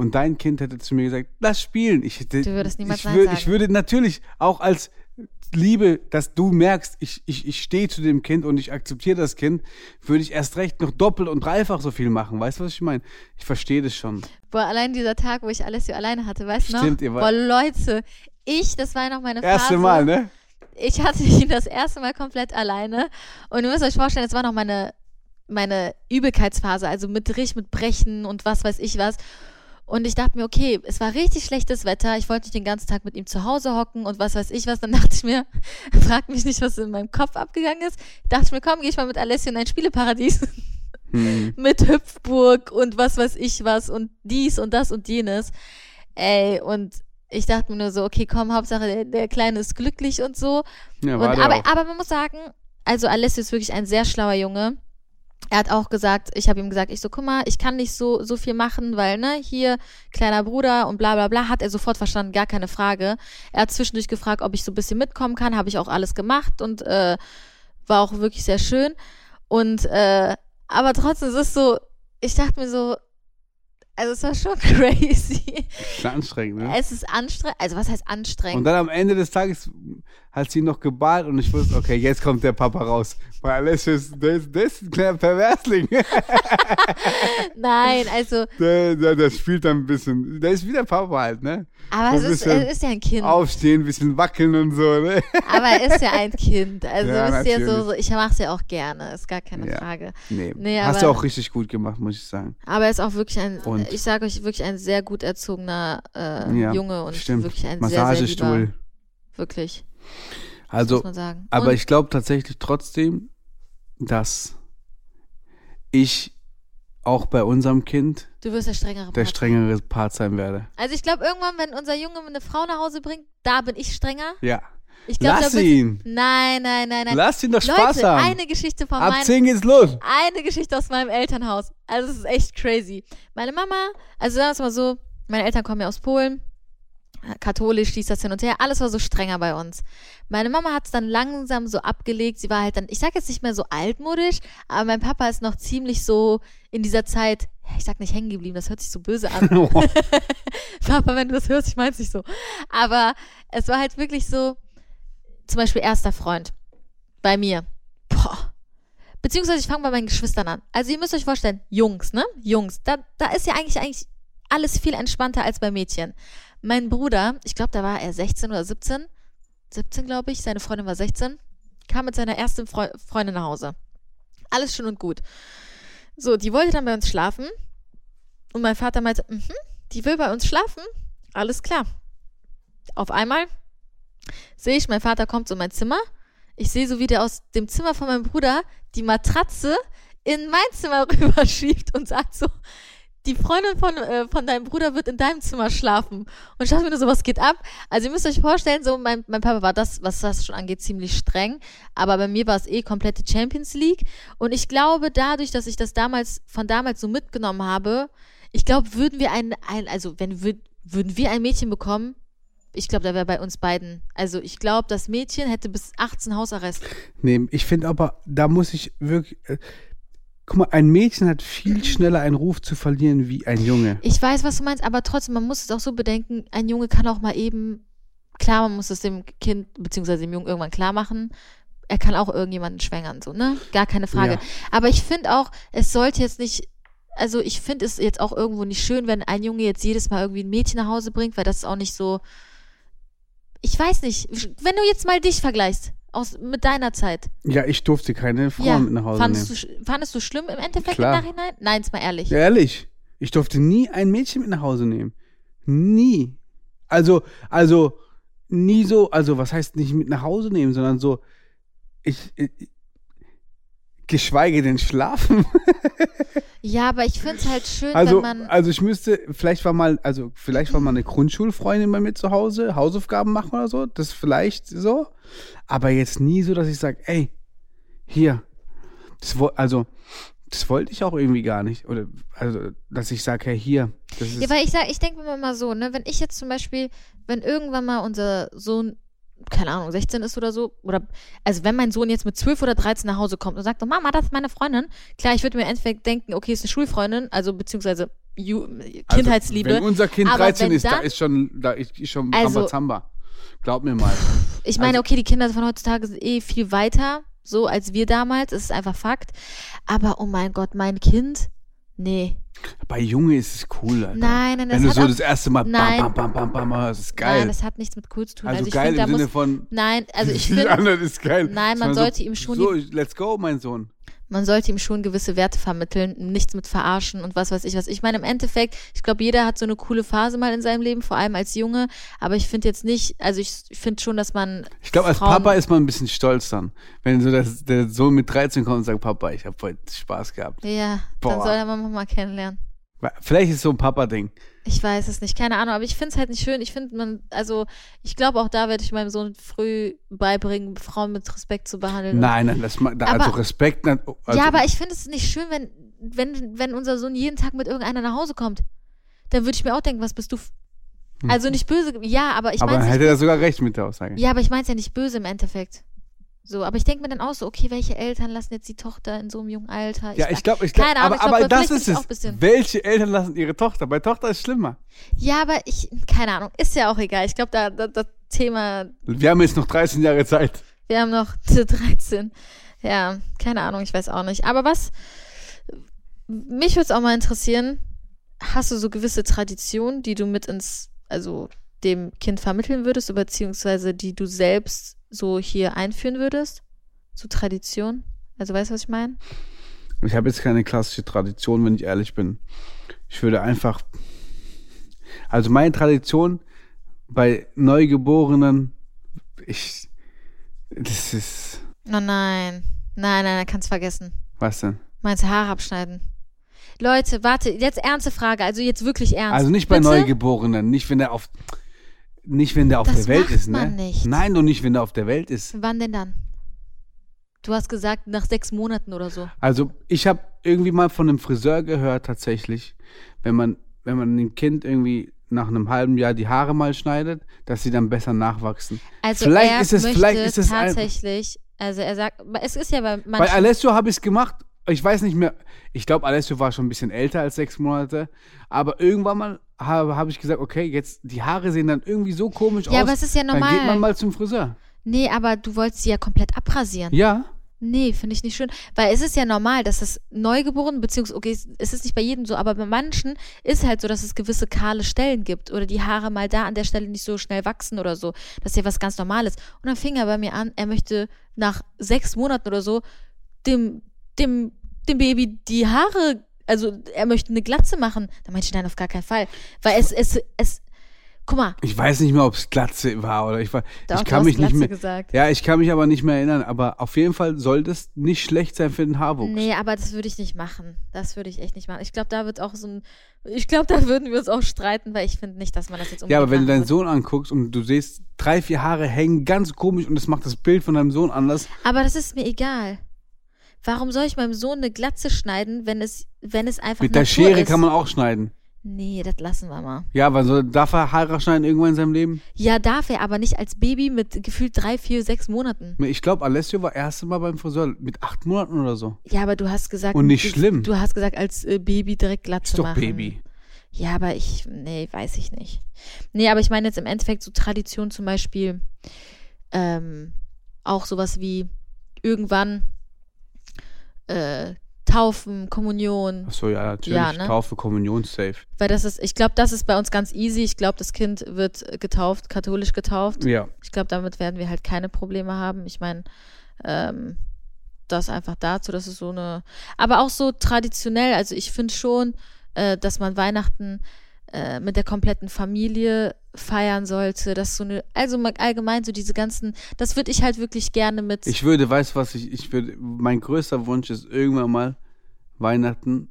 und dein Kind hätte zu mir gesagt, lass spielen. Ich hätte, Du würdest niemals ich, Nein sagen. ich würde natürlich auch als Liebe, dass du merkst, ich, ich, ich stehe zu dem Kind und ich akzeptiere das Kind, würde ich erst recht noch doppelt und dreifach so viel machen. Weißt du, was ich meine? Ich verstehe das schon. Boah, allein dieser Tag, wo ich Alessio alleine hatte, weißt du noch? Stimmt, ihr Boah, Leute, ich, das war ja noch meine Erste Phase. Mal, ne? ich hatte ihn das erste Mal komplett alleine. Und ihr müsst euch vorstellen, es war noch meine, meine Übelkeitsphase, also mit richtig mit Brechen und was weiß ich was. Und ich dachte mir, okay, es war richtig schlechtes Wetter. Ich wollte nicht den ganzen Tag mit ihm zu Hause hocken und was weiß ich was. Dann dachte ich mir, frag mich nicht, was in meinem Kopf abgegangen ist. Dachte ich mir, komm, geh ich mal mit Alessio in ein Spieleparadies. Hm. mit Hüpfburg und was weiß ich was und dies und das und jenes. Ey, und ich dachte mir nur so, okay, komm, Hauptsache der, der Kleine ist glücklich und so. Ja, Und, aber, auch. aber man muss sagen, also Alessio ist wirklich ein sehr schlauer Junge. Er hat auch gesagt, ich habe ihm gesagt, ich so, guck mal, ich kann nicht so, so viel machen, weil, ne, hier, kleiner Bruder und bla bla bla, hat er sofort verstanden, gar keine Frage. Er hat zwischendurch gefragt, ob ich so ein bisschen mitkommen kann, habe ich auch alles gemacht und äh, war auch wirklich sehr schön. Und, äh, aber trotzdem es ist so, ich dachte mir so, also es war schon crazy. Ist anstrengend, ne? Es ist anstrengend, also was heißt anstrengend? Und dann am Ende des Tages hat sie noch geballt und ich wusste, okay, jetzt kommt der Papa raus. Weil Alessio ist, ist, der ist ein kleiner Perversling. Nein, also, Der, der, der spielt dann ein bisschen, der ist wie der Papa halt, ne? aber es ist, es ist ja ein Kind. Aufstehen, ein bisschen wackeln und so, ne? Aber er ist ja ein Kind. Also Ja, wisst ihr so, so, ich mache es ja auch gerne, ist gar keine Ja. Frage. Nee, Nee, hast du auch richtig gut gemacht, muss ich sagen. Aber er ist auch wirklich ein, Und- ich sage euch, wirklich ein sehr gut erzogener äh, Ja, Junge und stimmt. wirklich ein sehr, sehr Massagestuhl. lieber. Wirklich, Also, aber ich glaube tatsächlich trotzdem, dass ich auch bei unserem Kind Du wirst der strengere der Part. strengere Part sein werde. Also ich glaube, irgendwann, wenn unser Junge eine Frau nach Hause bringt, da bin ich strenger. Ja. Ich glaub, Lass ihn. Nein, nein, nein, nein. Lass ihn doch Spaß Leute, haben. eine Geschichte von Ab meinem 10 geht's los. eine Geschichte aus meinem Elternhaus. Also es ist echt crazy. Meine Mama, also sagen wir es mal so, meine Eltern kommen ja aus Polen, katholisch, dies, das hin und her, alles war so strenger bei uns. Meine Mama hat es dann langsam so abgelegt, sie war halt dann, ich sag jetzt nicht mehr so altmodisch, aber mein Papa ist noch ziemlich so in dieser Zeit, ich sag nicht hängen geblieben, das hört sich so böse an. Papa, wenn du das hörst, ich mein's nicht so. Aber es war halt wirklich so, zum Beispiel erster Freund bei mir. Boah. Beziehungsweise ich fange bei meinen Geschwistern an. Also ihr müsst euch vorstellen, Jungs, ne? Jungs, da, da ist ja eigentlich, eigentlich alles viel entspannter als bei Mädchen. Mein Bruder, ich glaube, da war er 16 oder 17, 17 glaube ich, seine Freundin war 16, kam mit seiner ersten Freu Freundin nach Hause. Alles schön und gut. So, die wollte dann bei uns schlafen und mein Vater meinte, mhm, die will bei uns schlafen, alles klar. Auf einmal sehe ich, mein Vater kommt in mein Zimmer. Ich sehe so, wie der aus dem Zimmer von meinem Bruder die Matratze in mein Zimmer rüberschiebt und sagt so, die Freundin von, äh, von deinem Bruder wird in deinem Zimmer schlafen. Und ich dachte mir nur so, was geht ab? Also ihr müsst euch vorstellen, so mein, mein Papa war das, was das schon angeht, ziemlich streng. Aber bei mir war es eh komplette Champions League. Und ich glaube, dadurch, dass ich das damals, von damals so mitgenommen habe, ich glaube, würden wir ein, ein also wenn würd, würden wir ein Mädchen bekommen, ich glaube, da wäre bei uns beiden. Also ich glaube, das Mädchen hätte bis 18 Hausarrest. Nee, ich finde aber, da muss ich wirklich. Äh, guck mal, ein Mädchen hat viel schneller einen Ruf zu verlieren wie ein Junge. Ich weiß, was du meinst, aber trotzdem, man muss es auch so bedenken, ein Junge kann auch mal eben, klar, man muss es dem Kind beziehungsweise dem Jungen irgendwann klar machen. Er kann auch irgendjemanden schwängern, so, ne? Gar keine Frage. Ja. Aber ich finde auch, es sollte jetzt nicht, also ich finde es jetzt auch irgendwo nicht schön, wenn ein Junge jetzt jedes Mal irgendwie ein Mädchen nach Hause bringt, weil das ist auch nicht so. Ich weiß nicht, wenn du jetzt mal dich vergleichst, aus, mit deiner Zeit. Ja, ich durfte keine Frauen mit nach Hause fandest, nehmen. du, fandest du schlimm im Endeffekt Klar. im Nachhinein? Nein, ist mal ehrlich. Ja, ehrlich. Ich durfte nie ein Mädchen mit nach Hause nehmen. Nie. Also, also, nie so, also, was heißt nicht mit nach Hause nehmen, sondern so, ich, ich geschweige denn schlafen. Ja, aber ich finde es halt schön, Also, wenn man. also ich müsste, vielleicht war mal, also vielleicht war mal eine Grundschulfreundin bei mir zu Hause, Hausaufgaben machen oder so, das vielleicht so, aber jetzt nie so, dass ich sage, ey, hier, das, also, das wollte ich auch irgendwie gar nicht, oder, also, dass ich sage, hey, hier, Ja, weil ich sag, ich denke mir mal so, ne, wenn ich jetzt zum Beispiel, wenn irgendwann mal unser Sohn, keine Ahnung, 16 ist oder so, oder, also wenn mein Sohn jetzt mit 12 oder 13 nach Hause kommt und sagt, oh, Mama, das ist meine Freundin, klar, ich würde mir Endeffekt denken, okay, ist eine Schulfreundin, also beziehungsweise Ju also, Kindheitsliebe. Wenn unser Kind Aber 13 wenn ist, da dann- ist schon, da ist ist schon Also- Rambazamba. Glaub mir mal. Ich meine, Also- okay, die Kinder von heutzutage sind eh viel weiter, so als wir damals, das ist einfach Fakt. Aber oh mein Gott, mein Kind, nee. Bei Junge ist es cool, Alter. Nein, nein, das Wenn du so auch, das erste Mal Nein. bam, bam, bam, bam, bam, das ist geil. Nein, das hat nichts mit cool zu tun. also, Also, ich geil finde, da im Sinne muss, von, nein, also ich finde, ist geil. Nein, man Sondern sollte ihm schon So, let's go, mein Sohn. Man sollte ihm schon gewisse Werte vermitteln, nichts mit verarschen und was weiß ich was. Ich meine, im Endeffekt, ich glaube, jeder hat so eine coole Phase mal in seinem Leben, vor allem als Junge, aber ich finde jetzt nicht, also ich, finde schon, dass man Ich glaube, als Papa ist man ein bisschen stolz dann. Wenn so das, der Sohn mit 13 kommt und sagt, Papa, ich habe heute Spaß gehabt. ja, Boah. dann soll er Mama mal kennenlernen. Vielleicht ist es so ein Papa-Ding. Ich weiß es nicht, keine Ahnung, aber ich finde es halt nicht schön. Ich finde man, also ich glaube auch da werde ich meinem Sohn früh beibringen, Frauen mit Respekt zu behandeln. Nein, nein, das, da, Aber- also Respekt. Also, ja, aber ich finde es nicht schön, wenn, wenn, wenn unser Sohn jeden Tag mit irgendeiner nach Hause kommt. Dann würde ich mir auch denken, was bist du? f- Also nicht böse, ja, aber ich Hm. aber meine dann hätte er sogar recht mit der Aussage. Ja, aber ich meine es ja nicht böse im Endeffekt. So, aber ich denke mir dann auch so, okay, welche Eltern lassen jetzt die Tochter in so einem jungen Alter? Ja, ich glaube, ich glaub, Keine Ahnung, aber, ich glaub, aber das ist ich es. Welche Eltern lassen ihre Tochter? Bei Tochter ist schlimmer. Ja, aber ich, keine Ahnung, ist ja auch egal. Ich glaube, da, da, das Thema, Wir haben jetzt noch 13 Jahre Zeit. wir haben noch 13. Ja, keine Ahnung, ich weiß auch nicht. Aber was, mich würde es auch mal interessieren, hast du so gewisse Traditionen, die du mit ins, also dem Kind vermitteln würdest, beziehungsweise die du selbst so hier einführen würdest? So Tradition? Also weißt du, was ich meine? Ich habe jetzt keine klassische Tradition, wenn ich ehrlich bin. Ich würde einfach. Also meine Tradition bei Neugeborenen, ich. Das ist. Oh nein. Nein, nein, nein, kannst vergessen. Was denn? Meinst Haare abschneiden? Leute, warte, jetzt ernste Frage, also jetzt wirklich ernst. Also nicht bei Bitte? Neugeborenen, nicht wenn der auf. Nicht wenn der auf Das der Welt macht ist, ne? man nicht. Nein, doch nicht, wenn der auf der Welt ist. Wann denn dann? Du hast gesagt, nach sechs Monaten oder so. Also ich habe irgendwie mal von einem Friseur gehört tatsächlich, wenn man wenn man dem Kind irgendwie nach einem halben Jahr die Haare mal schneidet, dass sie dann besser nachwachsen. Also Vielleicht er ist es- möchte vielleicht ist es ein- tatsächlich, also er sagt, es ist ja bei Bei manchen, Alessio habe ich es gemacht. Ich weiß nicht mehr. Ich glaube, Alessio war schon ein bisschen älter als sechs Monate. Aber irgendwann mal habe hab ich gesagt, okay, jetzt die Haare sehen dann irgendwie so komisch aus. Ja, aber es ist ja Dann geht normal. man mal zum Friseur. nee, aber du wolltest sie ja komplett abrasieren. Ja. Nee, finde ich nicht schön. Weil es ist ja normal, dass das Neugeborene, beziehungsweise, okay, es- es ist nicht bei jedem so, aber bei manchen ist halt so, dass es gewisse kahle Stellen gibt oder die Haare mal da an der Stelle nicht so schnell wachsen oder so. Das ist ja was ganz Normales. Und dann fing er bei mir an, er möchte nach sechs Monaten oder so dem, dem, dem Baby die Haare, also er möchte eine Glatze machen. Da meinte ich, nein, auf gar keinen Fall. Weil es, es, es, Guck mal, Ich weiß nicht mehr, ob es Glatze war oder ich war. Doch, ich kann mich nicht Glatze mehr. gesagt. Ja, ich kann mich aber nicht mehr erinnern. Aber auf jeden Fall soll das nicht schlecht sein für den Haarwuchs. nee, aber das würde ich nicht machen. Das würde ich echt nicht machen. Ich glaube, da wird auch so ein, ich glaube, da würden wir uns auch streiten, weil ich finde nicht, dass man das jetzt Ja, unbedingt aber wenn du deinen. Sohn anguckst und du siehst, drei, vier Haare hängen ganz komisch und das macht das Bild von deinem Sohn anders. Aber das ist mir egal. Warum soll ich meinem Sohn eine Glatze schneiden, wenn es, wenn es einfach Mit der Natur Schere ist? kann man auch schneiden. Nee, das lassen wir mal. Ja, weil so darf er Haare schneiden irgendwann in seinem Leben? Ja, darf er, aber nicht als Baby mit gefühlt drei, vier, sechs Monaten. Ich glaube, Alessio war erste Mal beim Friseur mit acht Monaten oder so. Ja, aber du hast gesagt. Und nicht du, schlimm. Du hast gesagt, als äh, Baby direkt Glatze Ist doch machen. Baby. Ja, aber ich, nee, weiß ich nicht. Nee, aber ich meine jetzt im Endeffekt so Tradition zum Beispiel, ähm, auch sowas wie irgendwann äh, Taufen, Kommunion, Achso, ja, natürlich. Ja, ne? Taufe, Kommunion, safe. weil das ist, ich glaube, das ist bei uns ganz easy. Ich glaube, das Kind wird getauft, katholisch getauft. Ja. Ich glaube, damit werden wir halt keine Probleme haben. Ich meine, ähm, das einfach dazu, das ist so eine, aber auch so traditionell. Also ich finde schon, äh, dass man Weihnachten äh, mit der kompletten Familie feiern sollte. Das ist so eine, also allgemein so diese ganzen, das würde ich halt wirklich gerne mit. Ich würde, weißt du was, ich, ich würde, mein größter Wunsch ist irgendwann mal Weihnachten,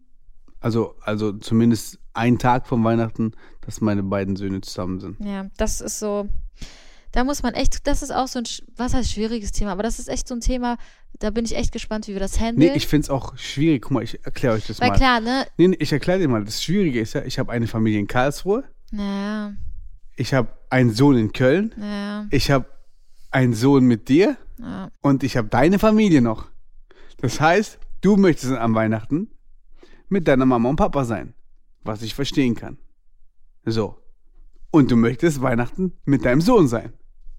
also, also zumindest ein Tag von Weihnachten, dass meine beiden Söhne zusammen sind. ja, das ist so. Da muss man echt, das ist auch so ein, was heißt schwieriges Thema, aber das ist echt so ein Thema, da bin ich echt gespannt, wie wir das handeln. Nee, ich finde es auch schwierig. Guck mal, ich erkläre euch das Weil mal. klar, ne? Nee, nee, ich erkläre dir mal. Das Schwierige ist ja, ich habe eine Familie in Karlsruhe, Naja, ich habe einen Sohn in Köln, naja, ich habe einen Sohn mit dir ja. und ich habe deine Familie noch. Das heißt, du möchtest an Weihnachten mit deiner Mama und Papa sein, was ich verstehen kann. So. Und du möchtest Weihnachten mit deinem Sohn sein.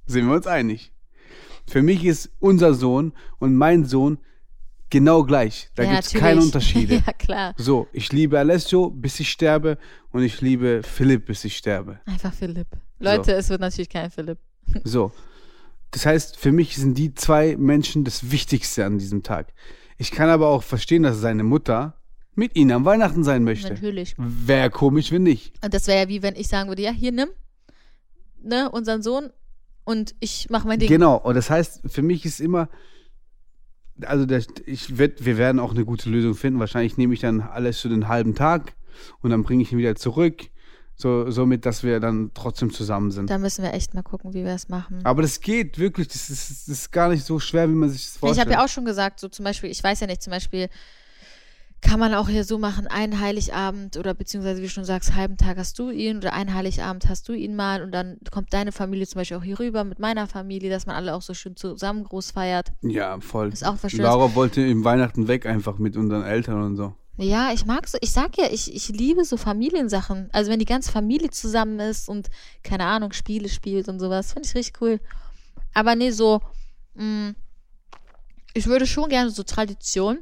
Sind wir uns einig? Für mich ist unser Sohn und mein Sohn genau gleich. Da ja, gibt es keine Unterschiede. ja, klar. So, ich liebe Alessio, bis ich sterbe und ich liebe Philipp, bis ich sterbe. Einfach Philipp. Leute, es wird natürlich kein Philipp. So. Das heißt, für mich sind die zwei Menschen das Wichtigste an diesem Tag. Ich kann aber auch verstehen, dass seine Mutter mit ihnen am Weihnachten sein möchte. Natürlich. Wäre komisch, wenn nicht. Und das wäre ja wie wenn ich sagen würde, ja, hier nimm, ne, unseren Sohn und ich mache mein Ding. Genau. Und das heißt, für mich ist immer, also der, ich werd, wir werden auch eine gute Lösung finden. Wahrscheinlich nehme ich dann alles für den halben Tag und dann bringe ich ihn wieder zurück. So, somit, dass wir dann trotzdem zusammen sind. Da müssen wir echt mal gucken, wie wir es machen. Aber das geht wirklich, das ist, das ist gar nicht so schwer, wie man sich das ich vorstellt. habe ja auch schon gesagt, so zum Beispiel, ich weiß ja nicht, zum Beispiel kann man auch hier so machen, einen Heiligabend oder beziehungsweise wie du schon sagst, halben Tag hast du ihn oder einen Heiligabend hast du ihn mal und dann kommt deine Familie zum Beispiel auch hier rüber mit meiner Familie, dass man alle auch so schön zusammen groß feiert. Ja, voll. Ist auch was Schönes. Laura wollte im Weihnachten weg einfach mit unseren Eltern und so. Ja, ich mag so, ich sag ja, ich, ich liebe so Familiensachen. Also wenn die ganze Familie zusammen ist und, keine Ahnung, Spiele spielt und sowas, finde ich richtig cool. Aber nee, so, mh, ich würde schon gerne so Tradition,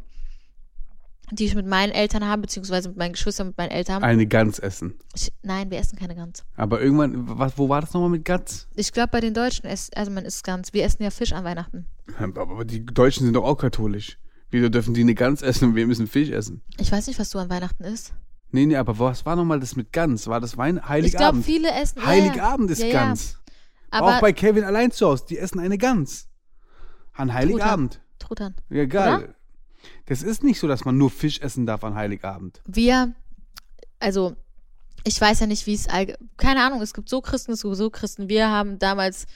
die ich mit meinen Eltern habe, beziehungsweise mit meinen Geschwistern, mit meinen Eltern. Eine Gans essen. Ich, nein, wir essen keine Gans. Aber irgendwann, was, wo war das nochmal mit Gans? Ich glaube, bei den Deutschen, ist, also man isst Gans. Wir essen ja Fisch an Weihnachten. Aber die Deutschen sind doch auch katholisch. Wieso dürfen die eine Gans essen und wir müssen Fisch essen? Ich weiß nicht, was du an Weihnachten isst. Nee, nee, aber was war nochmal das mit Gans? War das Wein Ich glaube, Heiligabend? viele essen. Heiligabend ja. ist ja, Gans. Ja. auch bei Kevin allein zu Hause, die essen eine Gans. An Heiligabend. Truthahn. Ja, geil. Das ist nicht so, dass man nur Fisch essen darf an Heiligabend. wir, also ich weiß ja nicht, wie es keine Ahnung, es gibt so Christen, es gibt so Christen. Wir haben damals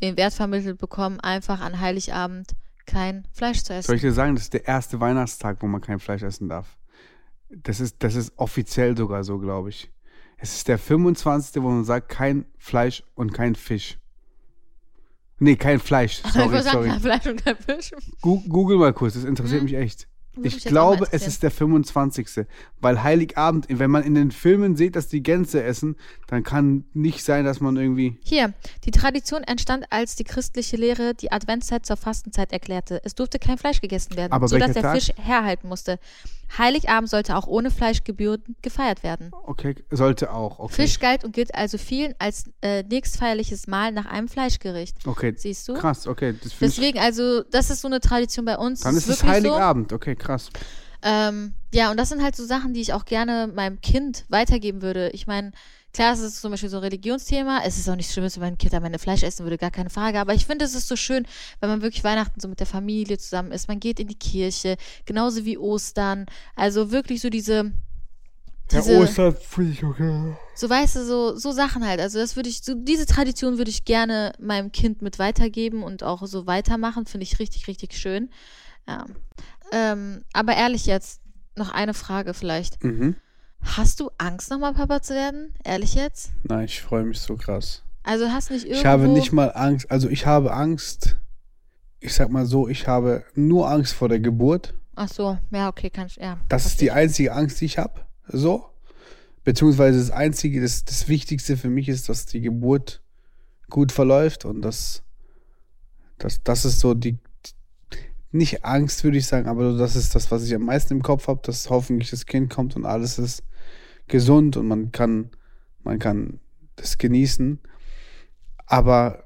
den Wert vermittelt bekommen, einfach an Heiligabend kein Fleisch zu Soll essen. ich dir sagen, das ist der erste Weihnachtstag, wo man kein Fleisch essen darf. Das ist, das ist offiziell sogar so, glaube ich. Es ist der 25., wo man sagt, kein Fleisch und kein Fisch. Nee, kein Fleisch. Sorry, sorry. kein Fleisch und kein Fisch. Google mal kurz, das interessiert Mhm. mich echt. Ich glaube, es ist der 25. Weil Heiligabend, wenn man in den Filmen sieht, dass die Gänse essen, dann kann nicht sein, dass man irgendwie. Hier, die Tradition entstand, als die christliche Lehre die Adventszeit zur Fastenzeit erklärte. Es durfte kein Fleisch gegessen werden, Aber sodass der Tag? Fisch herhalten musste. Heiligabend sollte auch ohne Fleisch gebührend gefeiert werden. Okay, sollte auch. Okay. Fisch galt und gilt also vielen als äh, nächstfeierliches Mahl nach einem Fleischgericht. Okay. Siehst du? Krass, okay. Deswegen, also, das ist so eine Tradition bei uns. dann Das ist es Heiligabend. Okay, krass. So. Ähm, ja, und das sind halt so Sachen, die ich auch gerne meinem Kind weitergeben würde. Ich meine, Klar, es ist zum Beispiel so ein Religionsthema. Es ist auch nicht schlimm, wenn mein Kind am Ende Fleisch essen würde, gar keine Frage. Aber ich finde, es ist so schön, wenn man wirklich Weihnachten so mit der Familie zusammen ist. Man geht in die Kirche, genauso wie Ostern. Also wirklich so diese. diese Ostern finde ich okay. so weißt du, so, so Sachen halt. Also das würde ich, so diese Tradition würde ich gerne meinem Kind mit weitergeben und auch so weitermachen. Finde ich richtig, richtig schön. Ja. Ähm, aber ehrlich jetzt, noch eine Frage vielleicht. Mhm. Hast du Angst, nochmal Papa zu werden? Ehrlich jetzt? Nein, ich freue mich so krass. Also hast nicht irgendwo... Ich habe nicht mal Angst, also ich habe Angst, ich sag mal so, ich habe nur Angst vor der Geburt. Ach so, ja, okay, kann ich, ja. Das ist die einzige Angst, die ich habe. So. Beziehungsweise das Einzige, das, das Wichtigste für mich ist, dass die Geburt gut verläuft und das, das, das ist so die, nicht Angst, würde ich sagen, aber das ist das, was ich am meisten im Kopf habe, dass hoffentlich das Kind kommt und alles ist gesund und man kann, man kann das genießen. Aber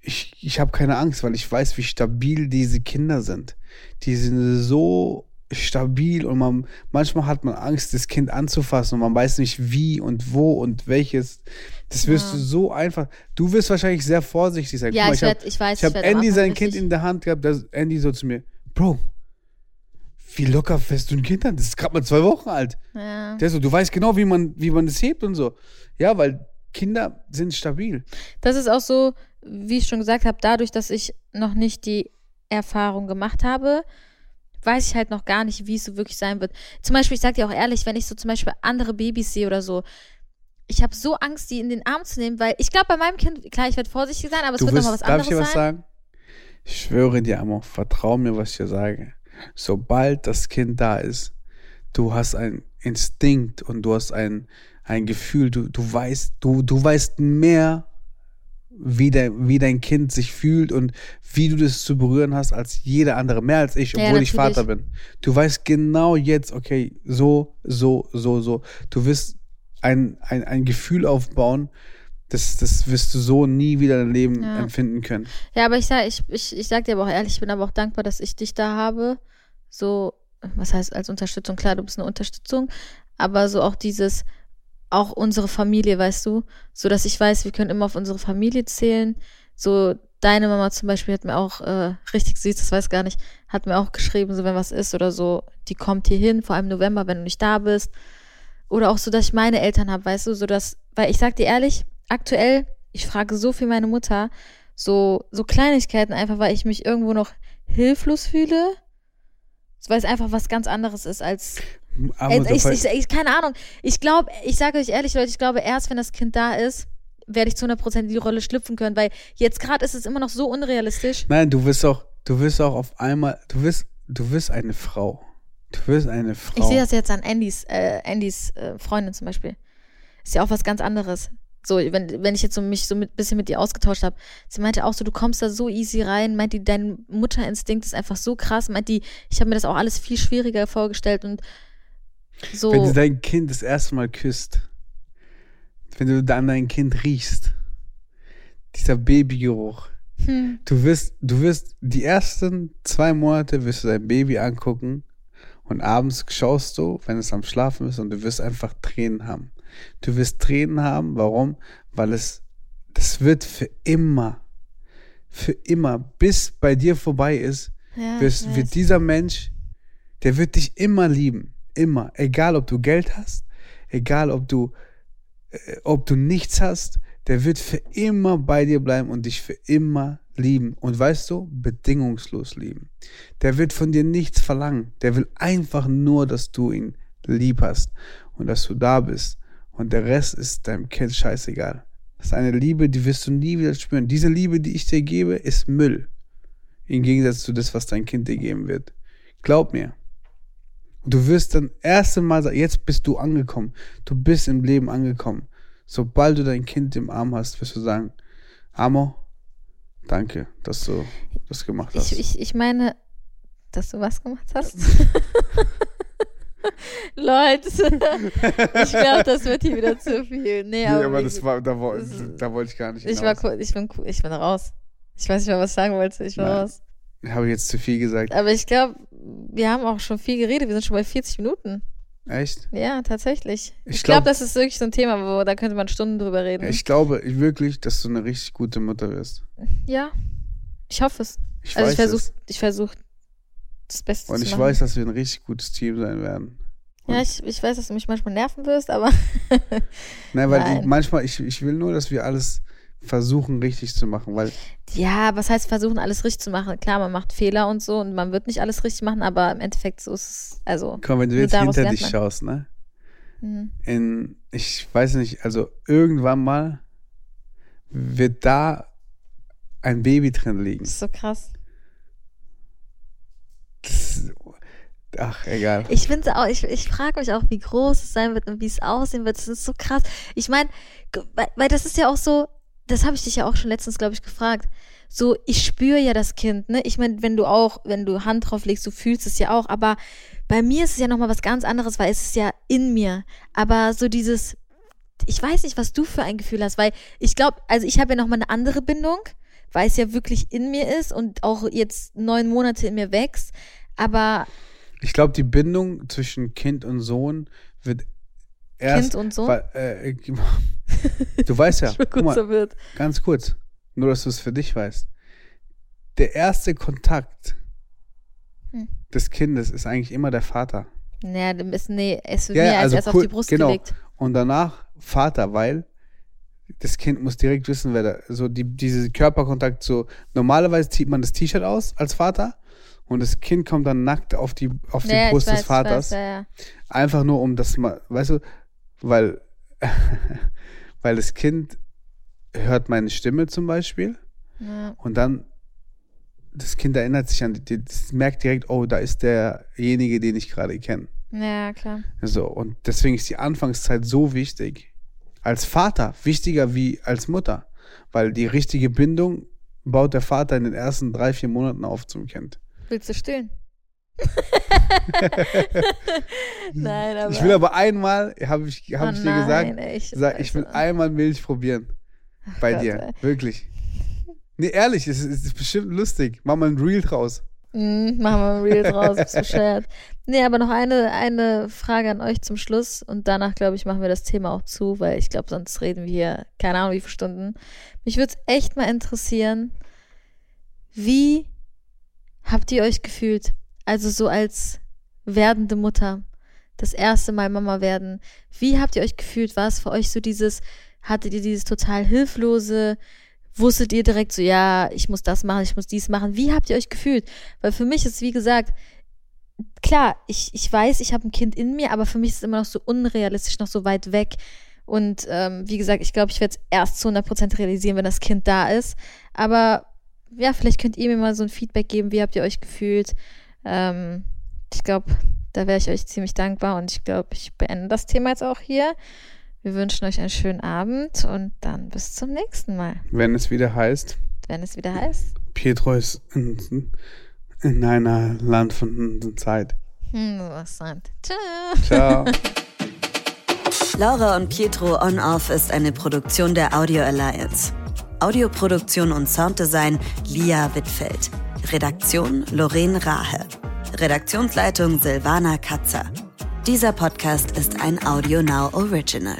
ich, ich habe keine Angst, weil ich weiß, wie stabil diese Kinder sind. Die sind so stabil und man, manchmal hat man Angst, das Kind anzufassen und man weiß nicht wie und wo und welches. Das wirst Ja. du so einfach. Du wirst wahrscheinlich sehr vorsichtig sein. Ja, mal, ich, hab- werd, ich weiß, ich habe Andy sein Kind in der Hand gehabt, da ist Andy so zu mir, Bro, wie locker fährst du ein Kind an? Das ist gerade mal zwei Wochen alt. Ja. Der so, du weißt genau, wie man, wie man das hebt und so. Ja, weil Kinder sind stabil. Das ist auch so, wie ich schon gesagt habe, dadurch, dass ich noch nicht die Erfahrung gemacht habe, weiß ich halt noch gar nicht, wie es so wirklich sein wird. Zum Beispiel, ich sag dir auch ehrlich, wenn ich so zum Beispiel andere Babys sehe oder so, ich habe so Angst, die in den Arm zu nehmen, weil ich glaube, bei meinem Kind, klar, ich werde vorsichtig sein, aber es du wird wirst, nochmal was darf anderes ich dir was sagen? Ich schwöre dir, Amor, vertrau mir, was ich dir sage. Sobald das Kind da ist, du hast einen Instinkt und du hast ein, ein Gefühl, du, du weißt, du, du weißt mehr, wie dein, wie dein Kind sich fühlt und wie du das zu berühren hast als jeder andere, mehr als ich, Ja, obwohl ich natürlich. Vater bin. Du weißt genau jetzt, okay, so, so, so, so. Du wirst ein, ein, ein Gefühl aufbauen, das, das wirst du so nie wieder im Leben Ja. empfinden können. Ja, aber ich sag, ich, ich, ich sag dir aber auch ehrlich, ich bin aber auch dankbar, dass ich dich da habe. So, was heißt als Unterstützung? Klar, du bist eine Unterstützung, aber so auch dieses, auch unsere Familie, weißt du, so dass ich weiß, wir können immer auf unsere Familie zählen. So, deine Mama zum Beispiel hat mir auch äh, richtig süß, das weiß gar nicht, hat mir auch geschrieben, so wenn was ist oder so, die kommt hier hin, vor allem im November, wenn du nicht da bist. Oder auch so, dass ich meine Eltern habe, weißt du, so dass, weil ich sag dir ehrlich, aktuell, ich frage so viel meine Mutter, so, so Kleinigkeiten einfach, weil ich mich irgendwo noch hilflos fühle. So, Weil es einfach was ganz anderes ist als. Du ich, ich, ich, keine Ahnung. Ich glaube, ich sage euch ehrlich, Leute, ich glaube, erst wenn das Kind da ist, werde ich zu 100% in die Rolle schlüpfen können, weil jetzt gerade ist es immer noch so unrealistisch. Nein, du wirst auch, du wirst auch auf einmal, du wirst, du wirst eine Frau. Du wirst eine Frau. Ich sehe das jetzt an Andys, äh, Andys äh, Freundin zum Beispiel. Ist ja auch was ganz anderes. So, wenn, wenn ich jetzt so mich so ein bisschen mit ihr ausgetauscht habe, sie meinte auch so, du kommst da so easy rein, meint die, dein Mutterinstinkt ist einfach so krass, meint die, ich habe mir das auch alles viel schwieriger vorgestellt und so. Wenn du dein Kind das erste Mal küsst, wenn du dann dein Kind riechst, dieser Babygeruch, hm, du wirst, du wirst die ersten zwei Monate wirst du dein Baby angucken und abends schaust du, wenn es am Schlafen ist und du wirst einfach Tränen haben. Du wirst Tränen haben, warum? Weil es, das wird für immer, für immer, bis bei dir vorbei ist, ja, wirst, wird dieser Mensch, der wird dich immer lieben. Immer. Egal, ob du Geld hast, egal, ob du, äh, ob du nichts hast, der wird für immer bei dir bleiben und dich für immer lieben. Und weißt du, bedingungslos lieben. Der wird von dir nichts verlangen. Der will einfach nur, dass du ihn lieb hast und dass du da bist. Und der Rest ist deinem Kind scheißegal. Das ist eine Liebe, die wirst du nie wieder spüren. Diese Liebe, die ich dir gebe, ist Müll. Im Gegensatz zu das, was dein Kind dir geben wird. Glaub mir. Du wirst dann erst einmal sagen, jetzt bist du angekommen. Du bist im Leben angekommen. Sobald du dein Kind im Arm hast, wirst du sagen, Amo, danke, dass du das gemacht hast. Ich, ich, ich meine, dass du was gemacht hast. Leute, ich glaube, das wird hier wieder zu viel. Nee, nee, aber, das war, da, da wollte ich gar nicht ich war hinaus. cool, ich bin cool, ich bin raus. Ich weiß nicht mehr, was ich sagen wollte. Ich war Nein. raus. Habe ich jetzt zu viel gesagt. Aber ich glaube, wir haben auch schon viel geredet. Wir sind schon bei 40 Minuten. Echt? Ja, tatsächlich. Ich Ich, glaube, glaub- das ist wirklich so ein Thema, wo da könnte man Stunden drüber reden. Ich glaube wirklich, dass du eine richtig gute Mutter wirst. ja, ich hoffe es. Ich also ich versuche, ich versuche das Beste Und zu ich machen. weiß, dass wir ein richtig gutes Team sein werden. ja, Und- ich, ich weiß, dass du mich manchmal nerven wirst, aber Nein, weil Nein. Ich, manchmal, ich, ich will nur, dass wir alles versuchen, richtig zu machen, weil ja, was heißt versuchen, alles richtig zu machen? Klar, man macht Fehler und so und man wird nicht alles richtig machen, aber im Endeffekt so ist es, also, mal, wenn du jetzt hinter dich man. schaust, ne? hm. In, ich weiß nicht, also irgendwann mal wird da ein Baby drin liegen. das ist so krass. Das, ach, egal. Ich finde auch, ich, ich frage mich auch, wie groß es sein wird und wie es aussehen wird. Das ist so krass. Ich meine, weil, weil das ist ja auch so, das habe ich dich ja auch schon letztens, glaube ich, gefragt. So, ich spüre ja das Kind, ne? Ich meine, wenn du auch, wenn du Hand drauf legst, du fühlst es ja auch, aber bei mir ist es ja nochmal was ganz anderes, weil es ist ja in mir. Aber so dieses, ich weiß nicht, was du für ein Gefühl hast, weil ich glaube, also ich habe ja nochmal eine andere Bindung, weil es ja wirklich in mir ist und auch jetzt neun Monate in mir wächst. Aber Ich glaube, die Bindung zwischen Kind und Sohn wird erst. Kind und Sohn? Weil, äh, du weißt ja, guck mal, verwirrt. ganz kurz, nur dass du es für dich weißt. Der erste Kontakt Hm. des Kindes ist eigentlich immer der Vater. Naja, ist, nee, es wird Ja, mir als also erst auf die Brust genau. gelegt. Und danach Vater, weil das Kind muss direkt wissen, wer da, so die, diese Körperkontakt, so normalerweise zieht man das T-Shirt aus als Vater und das Kind kommt dann nackt auf die, auf die Ja, ich Brust weiß, des Vaters. Weiß, ja, ja. Einfach nur um das mal, weißt du, weil, weil das Kind hört meine Stimme zum Beispiel Ja. und dann das Kind erinnert sich an, die- das merkt direkt, oh, da ist derjenige, den ich gerade kenne. ja, klar. So, und deswegen ist die Anfangszeit so wichtig. Als Vater wichtiger wie als Mutter, weil die richtige Bindung baut der Vater in den ersten drei, vier Monaten auf zum Kind. Willst du stillen? Nein, aber. Ich will aber einmal, habe ich, hab Oh ich dir nein, gesagt, ich, sag, ich will also- einmal Milch probieren. Bei Gott, dir. ey. Wirklich. Nee, ehrlich, es ist, ist bestimmt lustig. Mach mal ein Reel draus. Mm, machen wir ein Reel draus, bist bescheuert. Nee, aber noch eine, eine Frage an euch zum Schluss und danach, glaube ich, machen wir das Thema auch zu, weil ich glaube, sonst reden wir hier, keine Ahnung, wie viele Stunden. Mich würde es echt mal interessieren, wie habt ihr euch gefühlt? Also so als werdende Mutter, das erste Mal Mama werden. Wie habt ihr euch gefühlt? War es für euch so dieses, hattet ihr dieses total hilflose, wusstet ihr direkt so, ja, ich muss das machen, ich muss dies machen. Wie habt ihr euch gefühlt? Weil für mich ist, wie gesagt, klar, ich, ich weiß, ich habe ein Kind in mir, aber für mich ist es immer noch so unrealistisch, noch so weit weg. Und ähm, wie gesagt, ich glaube, ich werde es erst zu 100% realisieren, wenn das Kind da ist. Aber ja, vielleicht könnt ihr mir mal so ein Feedback geben, wie habt ihr euch gefühlt. Ähm, ich glaube, da wäre ich euch ziemlich dankbar und ich glaube, ich beende das Thema jetzt auch hier. Wir wünschen euch einen schönen Abend und dann bis zum nächsten Mal, Wenn es wieder heißt, wenn es wieder heißt. Pietro ist in, in einer Land von Zeit. Hm, was sagt. Tschüss. Ciao. Laura und Pietro On Off ist eine Produktion der Audio Alliance. Audioproduktion und Sounddesign Lia Wittfeld. Redaktion Lorraine Rahe. Redaktionsleitung Silvana Katzer. Dieser Podcast ist ein Audio Now Original.